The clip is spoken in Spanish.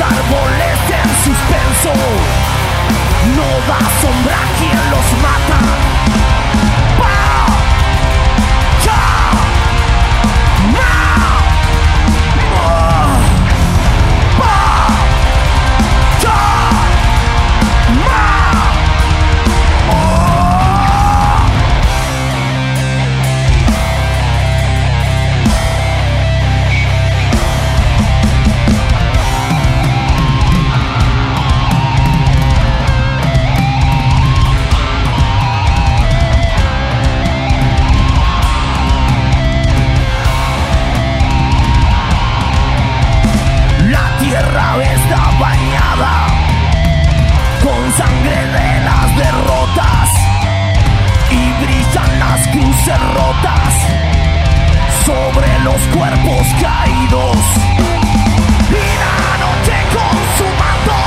árboles en suspenso. No da sombra quien los mata. los cuerpos caídos. Vida no te consumando.